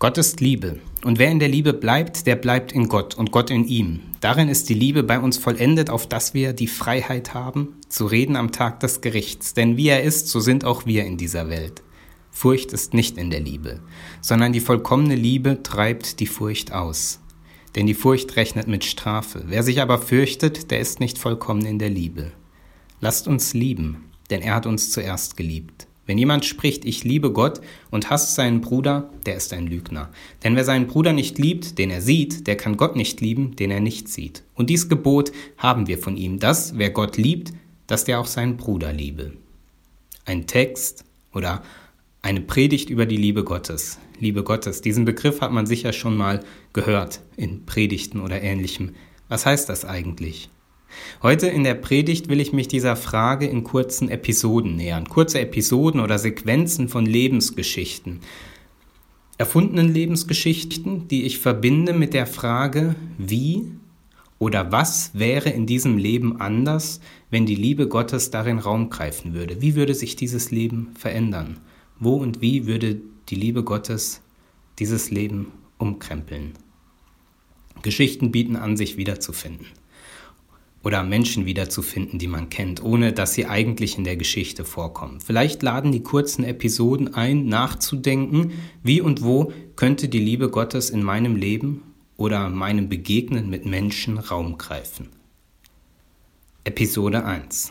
Gott ist Liebe, und wer in der Liebe bleibt, der bleibt in Gott und Gott in ihm. Darin ist die Liebe bei uns vollendet, auf dass wir die Freiheit haben, zu reden am Tag des Gerichts. Denn wie er ist, so sind auch wir in dieser Welt. Furcht ist nicht in der Liebe, sondern die vollkommene Liebe treibt die Furcht aus. Denn die Furcht rechnet mit Strafe. Wer sich aber fürchtet, der ist nicht vollkommen in der Liebe. Lasst uns lieben, denn er hat uns zuerst geliebt. Wenn jemand spricht, ich liebe Gott und hasst seinen Bruder, der ist ein Lügner. Denn wer seinen Bruder nicht liebt, den er sieht, der kann Gott nicht lieben, den er nicht sieht. Und dies Gebot haben wir von ihm, dass wer Gott liebt, dass der auch seinen Bruder liebe. Ein Text oder eine Predigt über die Liebe Gottes. Liebe Gottes, diesen Begriff hat man sicher schon mal gehört in Predigten oder ähnlichem. Was heißt das eigentlich? Heute in der Predigt will ich mich dieser Frage in kurzen Episoden nähern. Kurze Episoden oder Sequenzen von Lebensgeschichten. Erfundenen Lebensgeschichten, die ich verbinde mit der Frage, wie oder was wäre in diesem Leben anders, wenn die Liebe Gottes darin Raum greifen würde? Wie würde sich dieses Leben verändern? Wo und wie würde die Liebe Gottes dieses Leben umkrempeln? Geschichten bieten an, sich wiederzufinden oder Menschen wiederzufinden, die man kennt, ohne dass sie eigentlich in der Geschichte vorkommen. Vielleicht laden die kurzen Episoden ein, nachzudenken, wie und wo könnte die Liebe Gottes in meinem Leben oder meinem Begegnen mit Menschen Raum greifen. Episode 1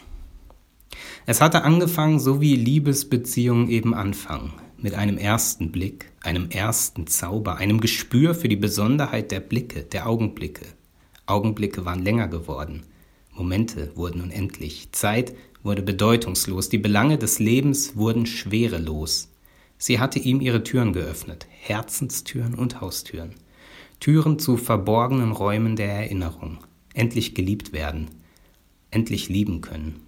Es hatte angefangen, so wie Liebesbeziehungen eben anfangen, mit einem ersten Blick, einem ersten Zauber, einem Gespür für die Besonderheit der Blicke, der Augenblicke. Augenblicke waren länger geworden. Momente wurden unendlich, Zeit wurde bedeutungslos, die Belange des Lebens wurden schwerelos. Sie hatte ihm ihre Türen geöffnet, Herzenstüren und Haustüren, Türen zu verborgenen Räumen der Erinnerung, endlich geliebt werden, endlich lieben können.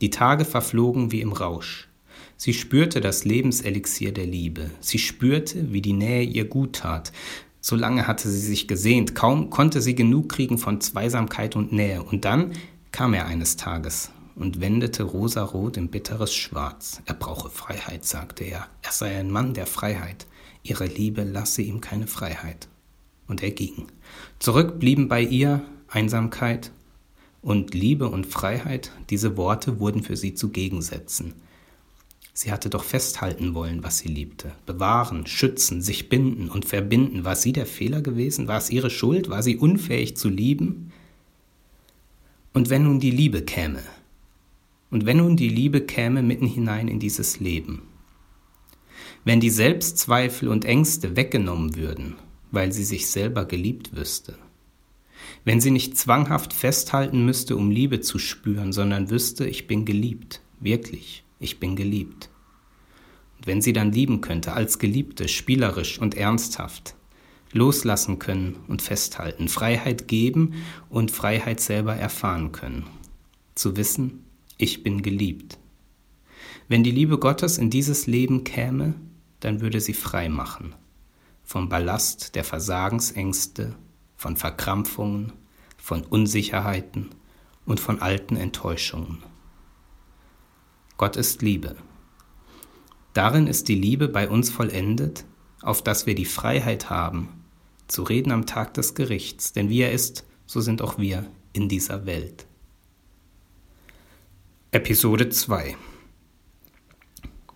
Die Tage verflogen wie im Rausch. Sie spürte das Lebenselixier der Liebe. Sie spürte, wie die Nähe ihr gut tat. So lange hatte sie sich gesehnt, kaum konnte sie genug kriegen von Zweisamkeit und Nähe. Und dann kam er eines Tages und wendete rosarot in bitteres Schwarz. Er brauche Freiheit, sagte er. Er sei ein Mann der Freiheit. Ihre Liebe lasse ihm keine Freiheit. Und er ging. Zurück blieben bei ihr Einsamkeit und Liebe und Freiheit. Diese Worte wurden für sie zu Gegensätzen. Sie hatte doch festhalten wollen, was sie liebte. Bewahren, schützen, sich binden und verbinden. War sie der Fehler gewesen? War es ihre Schuld? War sie unfähig zu lieben? Und wenn nun die Liebe käme, und wenn nun die Liebe käme mitten hinein in dieses Leben, wenn die Selbstzweifel und Ängste weggenommen würden, weil sie sich selber geliebt wüsste, wenn sie nicht zwanghaft festhalten müsste, um Liebe zu spüren, sondern wüsste, ich bin geliebt, wirklich, ich bin geliebt. Und wenn sie dann lieben könnte, als Geliebte, spielerisch und ernsthaft, loslassen können und festhalten, Freiheit geben und Freiheit selber erfahren können. Zu wissen, ich bin geliebt. Wenn die Liebe Gottes in dieses Leben käme, dann würde sie frei machen. Vom Ballast der Versagensängste, von Verkrampfungen, von Unsicherheiten und von alten Enttäuschungen. Gott ist Liebe. Darin ist die Liebe bei uns vollendet, auf dass wir die Freiheit haben, zu reden am Tag des Gerichts, denn wie er ist, so sind auch wir in dieser Welt. Episode 2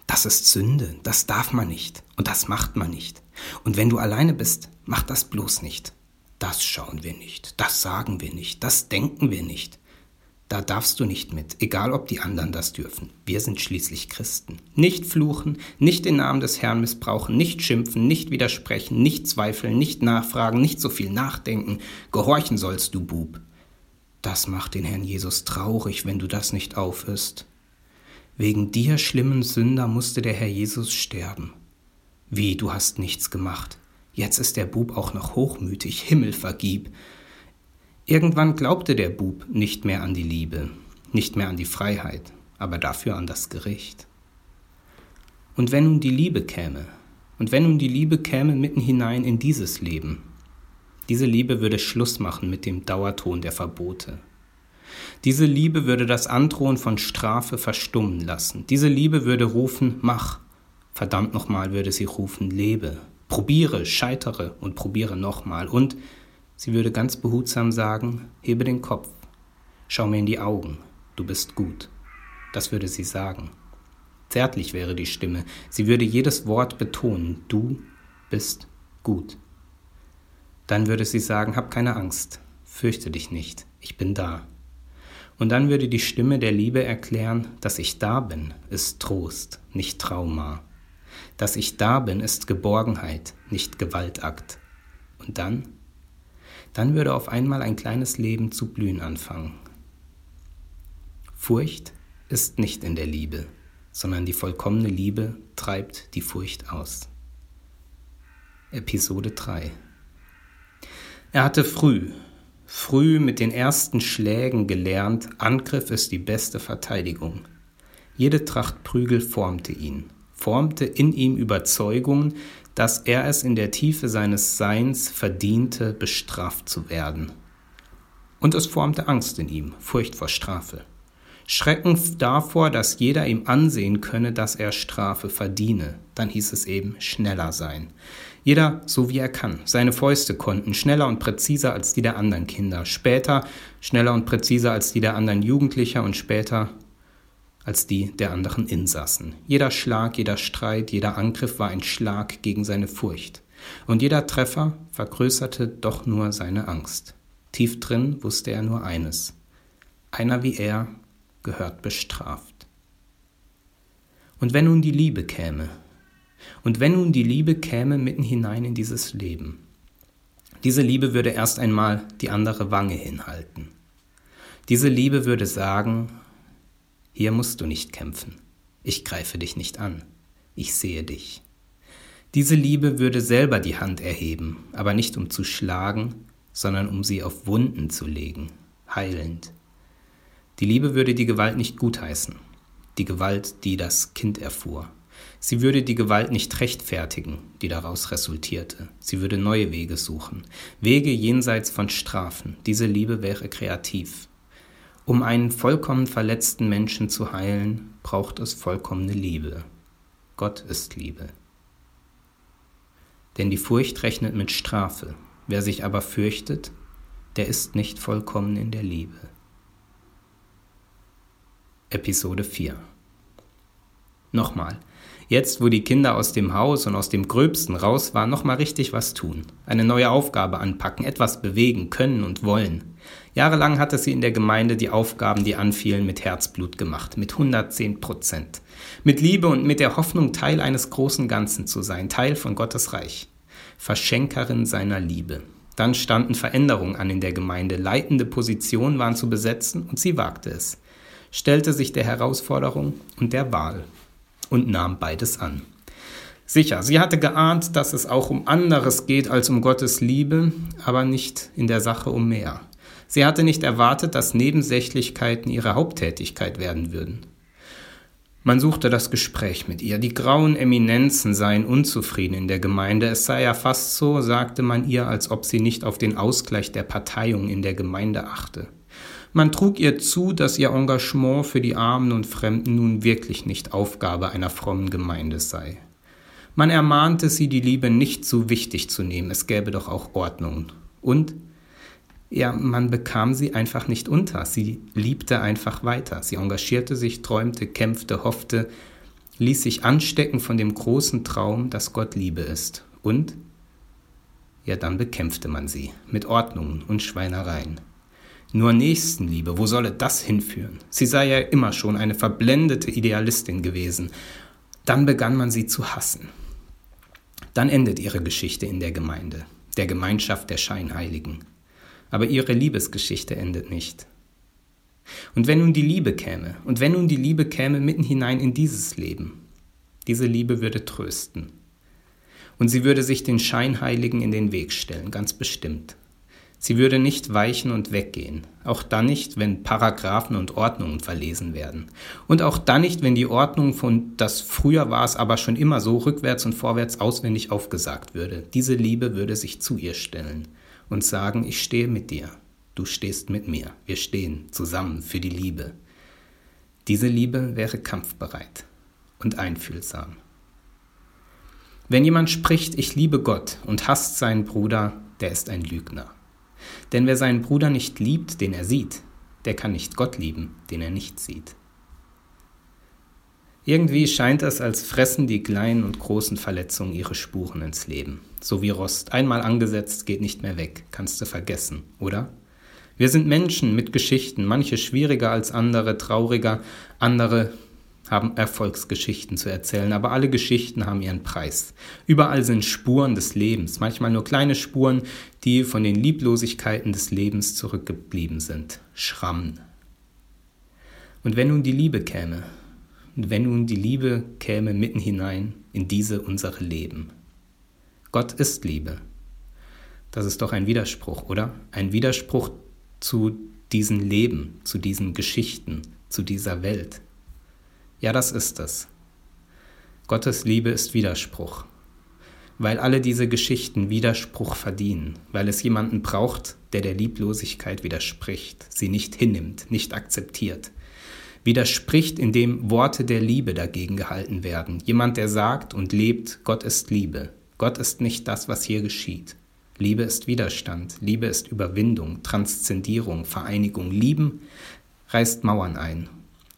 Das ist Sünde, das darf man nicht und das macht man nicht. Und wenn du alleine bist, mach das bloß nicht. Das schauen wir nicht, das sagen wir nicht, das denken wir nicht. Da darfst du nicht mit, egal ob die anderen das dürfen. Wir sind schließlich Christen. Nicht fluchen, nicht den Namen des Herrn missbrauchen, nicht schimpfen, nicht widersprechen, nicht zweifeln, nicht nachfragen, nicht so viel nachdenken. Gehorchen sollst du, Bub. Das macht den Herrn Jesus traurig, wenn du das nicht aufhörst. Wegen dir, schlimmen Sünder, musste der Herr Jesus sterben. Wie, du hast nichts gemacht. Jetzt ist der Bub auch noch hochmütig, Himmel vergib. Irgendwann glaubte der Bub nicht mehr an die Liebe, nicht mehr an die Freiheit, aber dafür an das Gericht. Und wenn nun die Liebe käme, und wenn nun die Liebe käme mitten hinein in dieses Leben, diese Liebe würde Schluss machen mit dem Dauerton der Verbote. Diese Liebe würde das Androhen von Strafe verstummen lassen. Diese Liebe würde rufen, mach. Verdammt nochmal würde sie rufen, lebe. Probiere, scheitere und probiere nochmal. Und sie würde ganz behutsam sagen, hebe den Kopf, schau mir in die Augen, du bist gut. Das würde sie sagen. Zärtlich wäre die Stimme, sie würde jedes Wort betonen, du bist gut. Dann würde sie sagen, hab keine Angst, fürchte dich nicht, ich bin da. Und dann würde die Stimme der Liebe erklären, dass ich da bin, ist Trost, nicht Trauma. Dass ich da bin, ist Geborgenheit, nicht Gewaltakt. Und dann? Dann würde auf einmal ein kleines Leben zu blühen anfangen. Furcht ist nicht in der Liebe, sondern die vollkommene Liebe treibt die Furcht aus. Episode 3 Er hatte früh, früh mit den ersten Schlägen gelernt, Angriff ist die beste Verteidigung. Jede Tracht Prügel formte ihn formte in ihm Überzeugung, dass er es in der Tiefe seines Seins verdiente, bestraft zu werden. Und es formte Angst in ihm, Furcht vor Strafe. Schrecken davor, dass jeder ihm ansehen könne, dass er Strafe verdiene. Dann hieß es eben schneller sein. Jeder so wie er kann. Seine Fäuste konnten schneller und präziser als die der anderen Kinder. Später schneller und präziser als die der anderen Jugendlicher und später als die der anderen Insassen. Jeder Schlag, jeder Streit, jeder Angriff war ein Schlag gegen seine Furcht. Und jeder Treffer vergrößerte doch nur seine Angst. Tief drin wusste er nur eines. Einer wie er gehört bestraft. Und wenn nun die Liebe käme, und wenn nun die Liebe käme mitten hinein in dieses Leben, diese Liebe würde erst einmal die andere Wange hinhalten. Diese Liebe würde sagen, hier musst du nicht kämpfen. Ich greife dich nicht an. Ich sehe dich. Diese Liebe würde selber die Hand erheben, aber nicht um zu schlagen, sondern um sie auf Wunden zu legen, heilend. Die Liebe würde die Gewalt nicht gutheißen, die Gewalt, die das Kind erfuhr. Sie würde die Gewalt nicht rechtfertigen, die daraus resultierte. Sie würde neue Wege suchen, Wege jenseits von Strafen. Diese Liebe wäre kreativ. Um einen vollkommen verletzten Menschen zu heilen, braucht es vollkommene Liebe. Gott ist Liebe. Denn die Furcht rechnet mit Strafe. Wer sich aber fürchtet, der ist nicht vollkommen in der Liebe. Episode 4 Nochmal, Jetzt, wo die Kinder aus dem Haus und aus dem Gröbsten raus waren, nochmal richtig was tun. Eine neue Aufgabe anpacken, etwas bewegen, können und wollen. Jahrelang hatte sie in der Gemeinde die Aufgaben, die anfielen, mit Herzblut gemacht, mit 110 Prozent. Mit Liebe und mit der Hoffnung, Teil eines großen Ganzen zu sein, Teil von Gottes Reich. Verschenkerin seiner Liebe. Dann standen Veränderungen an in der Gemeinde, leitende Positionen waren zu besetzen und sie wagte es, stellte sich der Herausforderung und der Wahl und nahm beides an. Sicher, sie hatte geahnt, dass es auch um anderes geht als um Gottes Liebe, aber nicht in der Sache um mehr. Sie hatte nicht erwartet, dass Nebensächlichkeiten ihre Haupttätigkeit werden würden. Man suchte das Gespräch mit ihr. Die grauen Eminenzen seien unzufrieden in der Gemeinde. Es sei ja fast so, sagte man ihr, als ob sie nicht auf den Ausgleich der Parteiung in der Gemeinde achte. Man trug ihr zu, dass ihr Engagement für die Armen und Fremden nun wirklich nicht Aufgabe einer frommen Gemeinde sei. Man ermahnte sie, die Liebe nicht so wichtig zu nehmen, es gäbe doch auch Ordnung. Und ja, man bekam sie einfach nicht unter. Sie liebte einfach weiter. Sie engagierte sich, träumte, kämpfte, hoffte, ließ sich anstecken von dem großen Traum, dass Gott Liebe ist. Und ja, dann bekämpfte man sie mit Ordnungen und Schweinereien. Nur Nächstenliebe, wo solle das hinführen? Sie sei ja immer schon eine verblendete Idealistin gewesen. Dann begann man sie zu hassen. Dann endet ihre Geschichte in der Gemeinde, der Gemeinschaft der Scheinheiligen. Aber ihre Liebesgeschichte endet nicht. Und wenn nun die Liebe käme, und wenn nun die Liebe käme mitten hinein in dieses Leben, diese Liebe würde trösten. Und sie würde sich den Scheinheiligen in den Weg stellen, ganz bestimmt. Sie würde nicht weichen und weggehen, auch dann nicht, wenn Paragraphen und Ordnungen verlesen werden. Und auch dann nicht, wenn die Ordnung von das früher war es aber schon immer so rückwärts und vorwärts auswendig aufgesagt würde. Diese Liebe würde sich zu ihr stellen und sagen, ich stehe mit dir, du stehst mit mir, wir stehen zusammen für die Liebe. Diese Liebe wäre kampfbereit und einfühlsam. Wenn jemand spricht, ich liebe Gott und hasst seinen Bruder, der ist ein Lügner. Denn wer seinen Bruder nicht liebt, den er sieht, der kann nicht Gott lieben, den er nicht sieht. Irgendwie scheint es, als fressen die kleinen und großen Verletzungen ihre Spuren ins Leben. So wie Rost. Einmal angesetzt, geht nicht mehr weg. Kannst du vergessen, oder? Wir sind Menschen mit Geschichten, manche schwieriger als andere, trauriger, andere haben Erfolgsgeschichten zu erzählen, aber alle Geschichten haben ihren Preis. Überall sind Spuren des Lebens, manchmal nur kleine Spuren, die von den Lieblosigkeiten des Lebens zurückgeblieben sind. Schrammen. Und wenn nun die Liebe käme, und wenn nun die Liebe käme mitten hinein in diese unsere Leben. Gott ist Liebe. Das ist doch ein Widerspruch, oder? Ein Widerspruch zu diesen Leben, zu diesen Geschichten, zu dieser Welt. Ja, das ist es. Gottes Liebe ist Widerspruch, weil alle diese Geschichten Widerspruch verdienen, weil es jemanden braucht, der der Lieblosigkeit widerspricht, sie nicht hinnimmt, nicht akzeptiert, widerspricht, indem Worte der Liebe dagegen gehalten werden. Jemand, der sagt und lebt, Gott ist Liebe. Gott ist nicht das, was hier geschieht. Liebe ist Widerstand, Liebe ist Überwindung, Transzendierung, Vereinigung. Lieben reißt Mauern ein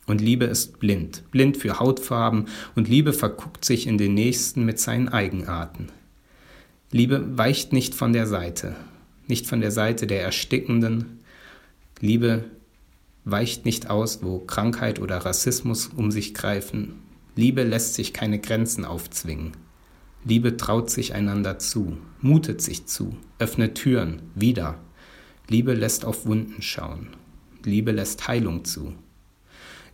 und Liebe ist blind, blind für Hautfarben und Liebe verguckt sich in den Nächsten mit seinen Eigenarten. Liebe weicht nicht von der Seite, nicht von der Seite der Erstickenden. Liebe weicht nicht aus, wo Krankheit oder Rassismus um sich greifen. Liebe lässt sich keine Grenzen aufzwingen. Liebe traut sich einander zu, mutet sich zu, öffnet Türen, wieder. Liebe lässt auf Wunden schauen. Liebe lässt Heilung zu.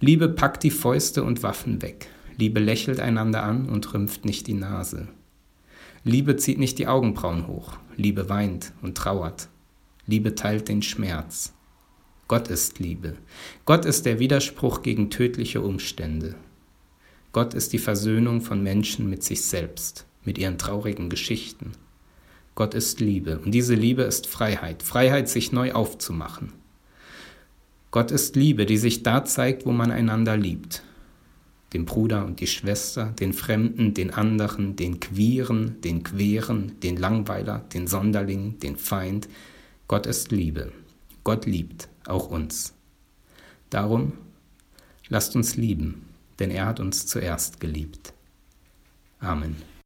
Liebe packt die Fäuste und Waffen weg. Liebe lächelt einander an und rümpft nicht die Nase. Liebe zieht nicht die Augenbrauen hoch. Liebe weint und trauert. Liebe teilt den Schmerz. Gott ist Liebe. Gott ist der Widerspruch gegen tödliche Umstände. Gott ist die Versöhnung von Menschen mit sich selbst, mit ihren traurigen Geschichten. Gott ist Liebe und diese Liebe ist Freiheit, Freiheit, sich neu aufzumachen. Gott ist Liebe, die sich da zeigt, wo man einander liebt. Den Bruder und die Schwester, den Fremden, den anderen, den Queeren, den Queren, den Langweiler, den Sonderling, den Feind. Gott ist Liebe. Gott liebt auch uns. Darum lasst uns lieben, denn er hat uns zuerst geliebt. Amen.